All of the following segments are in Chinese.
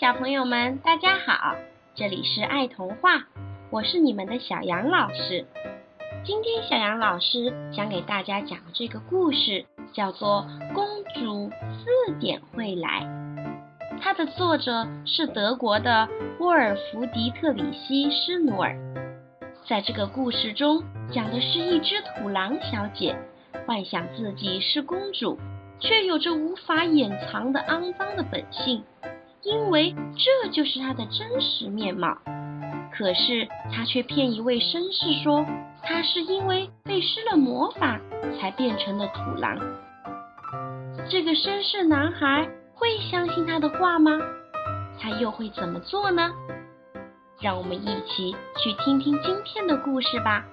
小朋友们，大家好！这里是爱童话，我是你们的小杨老师。今天小杨老师想给大家讲的这个故事叫做《公主四点会来》，它的作者是德国的沃尔弗迪特里希·施努尔。在这个故事中，讲的是一只土狼小姐幻想自己是公主，却有着无法掩藏的肮脏的本性。因为这就是他的真实面貌，可是他却骗一位绅士说他是因为被施了魔法才变成了土狼。这个绅士男孩会相信他的话吗？他又会怎么做呢？让我们一起去听听今天的故事吧。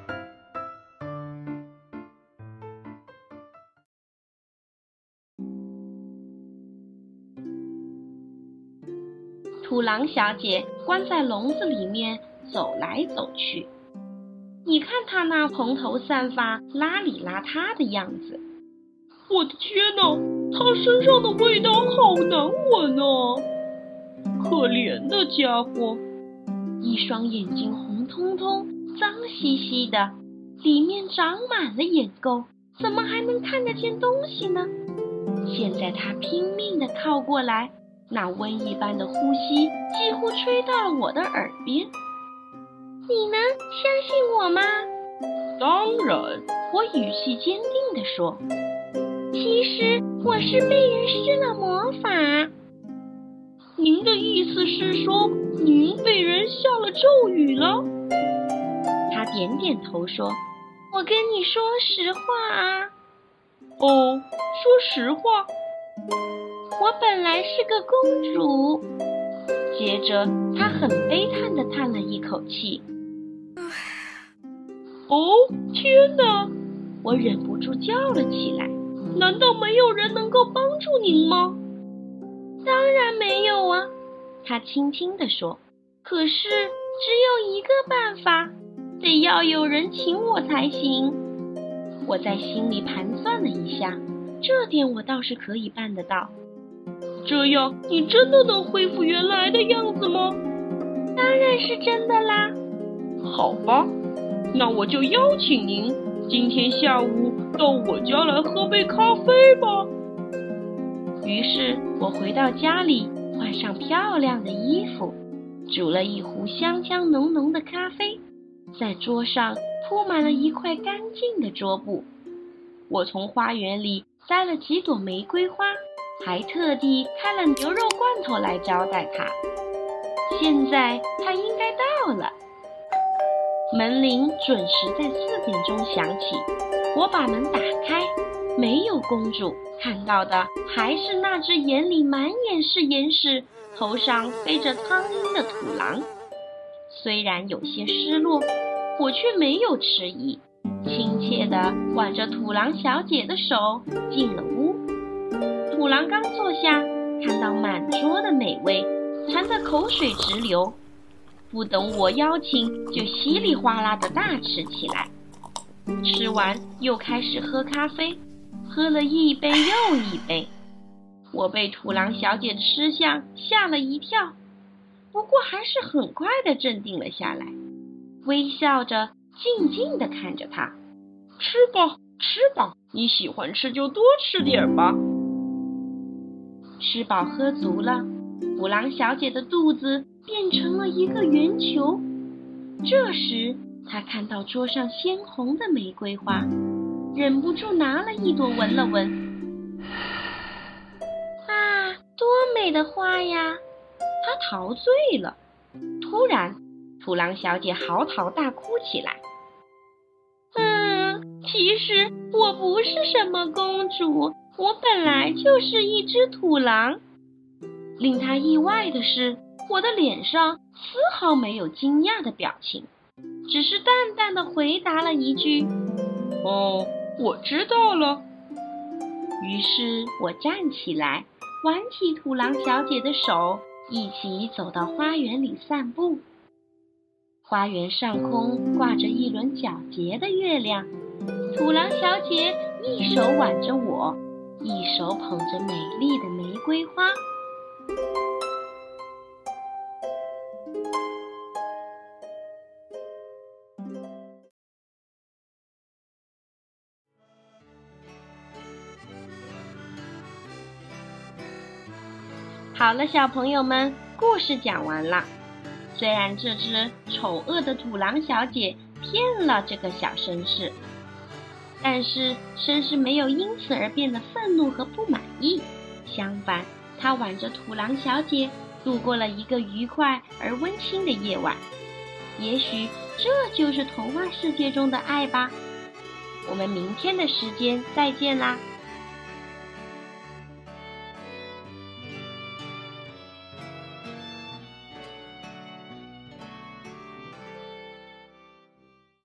土狼小姐关在笼子里面走来走去，你看她那蓬头散发、邋里邋遢的样子。我的天哪，她身上的味道好难闻啊！可怜的家伙，一双眼睛红彤彤、脏兮兮的，里面长满了眼垢，怎么还能看得见东西呢？现在她拼命地靠过来。那瘟疫般的呼吸几乎吹到了我的耳边。你能相信我吗？当然，我语气坚定地说。其实我是被人施了魔法。您的意思是说您被人下了咒语了？他点点头说：“我跟你说实话啊。”哦，说实话。我本来是个公主。接着，她很悲叹地叹了一口气。哦，天哪！我忍不住叫了起来。难道没有人能够帮助您吗？当然没有啊，她轻轻地说。可是，只有一个办法，得要有人请我才行。我在心里盘算了一下，这点我倒是可以办得到。这样，你真的能恢复原来的样子吗？当然是真的啦。好吧，那我就邀请您今天下午到我家来喝杯咖啡吧。于是我回到家里，换上漂亮的衣服，煮了一壶香香浓浓的咖啡，在桌上铺满了一块干净的桌布。我从花园里摘了几朵玫瑰花。还特地开了牛肉罐头来招待他。现在他应该到了。门铃准时在四点钟响起，我把门打开，没有公主，看到的还是那只眼里满眼是眼屎、头上飞着苍蝇的土狼。虽然有些失落，我却没有迟疑，亲切地挽着土狼小姐的手进了屋。土狼刚坐下，看到满桌的美味，馋得口水直流，不等我邀请，就稀里哗啦的大吃起来。吃完又开始喝咖啡，喝了一杯又一杯。我被土狼小姐的吃相吓了一跳，不过还是很快的镇定了下来，微笑着静静地看着他。吃吧，吃吧，你喜欢吃就多吃点吧。吃饱喝足了，土狼小姐的肚子变成了一个圆球。这时，她看到桌上鲜红的玫瑰花，忍不住拿了一朵闻了闻。啊，多美的花呀！她陶醉了。突然，土狼小姐嚎啕大哭起来。其实我不是什么公主。我本来就是一只土狼。令他意外的是，我的脸上丝毫没有惊讶的表情，只是淡淡的回答了一句：“哦，我知道了。”于是我站起来，挽起土狼小姐的手，一起走到花园里散步。花园上空挂着一轮皎洁的月亮，土狼小姐一手挽着我一手捧着美丽的玫瑰花。好了小朋友们故事讲完了。虽然这只丑恶的土狼小姐骗了这个小绅士但是绅士没有因此而变得愤怒和不满意。相反，他挽着土狼小姐度过了一个愉快而温馨的夜晚。也许这就是童话世界中的爱吧。我们明天的时间再见啦！